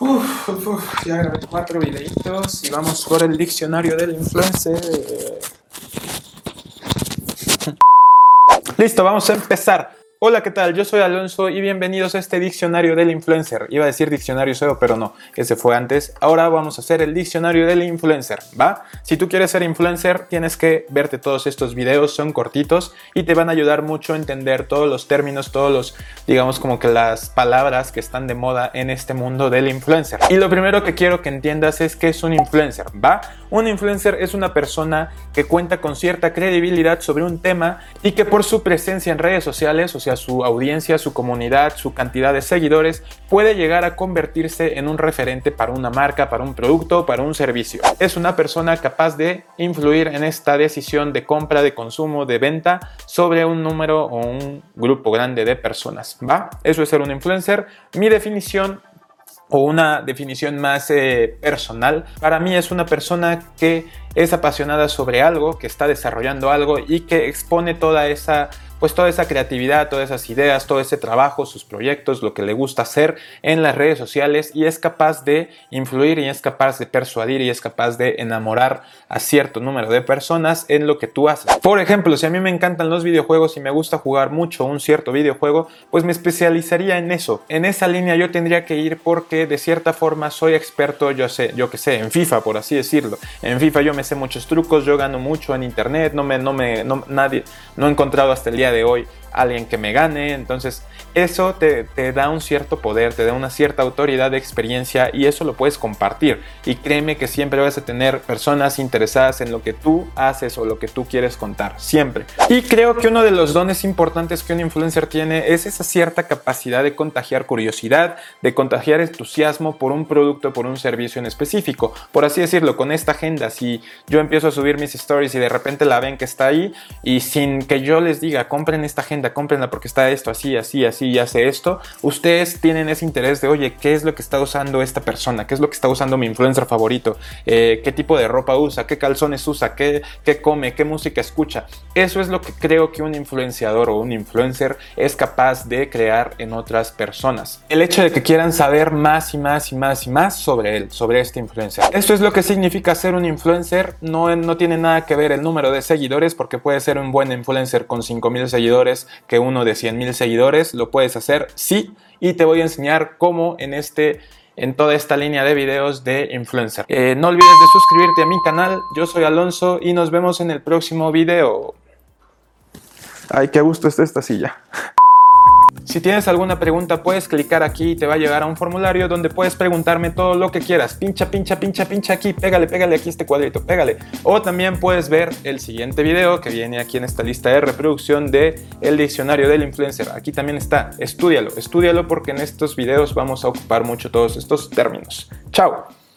Uf, ya grabé cuatro videitos y vamos por el diccionario del influencer. Listo, vamos a empezar. Hola, ¿qué tal? Yo soy Alonso y bienvenidos a este diccionario del influencer. Iba a decir diccionario SEO, pero no, ese fue antes. Ahora vamos a hacer el diccionario del influencer, ¿va? Si tú quieres ser influencer, tienes que verte todos estos videos, son cortitos y te van a ayudar mucho a entender todos los términos, todos los, digamos, como que las palabras que están de moda en este mundo del influencer. Y lo primero que quiero que entiendas es que es un influencer, ¿va? Un influencer es una persona que cuenta con cierta credibilidad sobre un tema y que por su presencia en redes sociales, o su audiencia, su comunidad, su cantidad de seguidores, puede llegar a convertirse en un referente para una marca, para un producto, para un servicio. Es una persona capaz de influir en esta decisión de compra, de consumo, de venta sobre un número o un grupo grande de personas. ¿Va? Eso es ser un influencer. Mi definición o una definición más eh, personal, para mí es una persona que es apasionada sobre algo, que está desarrollando algo y que expone toda esa pues toda esa creatividad, todas esas ideas, todo ese trabajo, sus proyectos, lo que le gusta hacer en las redes sociales y es capaz de influir y es capaz de persuadir y es capaz de enamorar a cierto número de personas en lo que tú haces. Por ejemplo, si a mí me encantan los videojuegos y me gusta jugar mucho un cierto videojuego, pues me especializaría en eso. En esa línea yo tendría que ir porque de cierta forma soy experto, yo sé, yo que sé, en FIFA, por así decirlo. En FIFA yo me sé muchos trucos, yo gano mucho en internet, no me, no me, no, nadie, no he encontrado hasta el día de hoy alguien que me gane. Entonces, eso te, da un cierto poder, te da una cierta autoridad de experiencia y eso lo puedes compartir. Y créeme que siempre vas a tener personas interesadas en lo que tú haces o lo que tú quieres contar. Siempre. Y creo que uno de los dones importantes que un influencer tiene es esa cierta capacidad de contagiar curiosidad, de contagiar entusiasmo por un producto, por un servicio en específico. Por así decirlo, con esta agenda, si yo empiezo a subir mis stories y de repente la ven que está ahí y sin que yo les diga, compren esta agenda, cómprenla porque está esto así, así, así y hace esto, ustedes tienen ese interés de, oye, ¿qué es lo que está usando esta persona? ¿Qué es lo que está usando mi influencer favorito? Eh, ¿Qué tipo de ropa usa? ¿Qué calzones usa? ¿Qué, ¿Qué come? ¿Qué música escucha? Eso es lo que creo que un influenciador o un influencer es capaz de crear en otras personas. El hecho de que quieran saber más y más y más y más sobre él, sobre este influencer. Esto es lo que significa ser un influencer. No, no tiene nada que ver el número de seguidores porque puede ser un buen influencer con 5000 seguidores que uno de 100.000 seguidores. Lo puedes hacer, sí, y te voy a enseñar cómo en este en toda esta línea de videos de influencer. Eh, no olvides de suscribirte a mi canal, yo soy Alonso y nos vemos en el próximo video. Ay, qué gusto está esta silla. Si tienes alguna pregunta, puedes clicar aquí y te va a llegar a un formulario donde puedes preguntarme todo lo que quieras. Pincha, pincha, pincha, pincha aquí, pégale, pégale aquí este cuadrito, pégale. O también puedes ver el siguiente video que viene aquí en esta lista de reproducción de el diccionario del influencer. Aquí también está, estúdialo, estúdialo porque en estos videos vamos a ocupar mucho todos estos términos. Chao.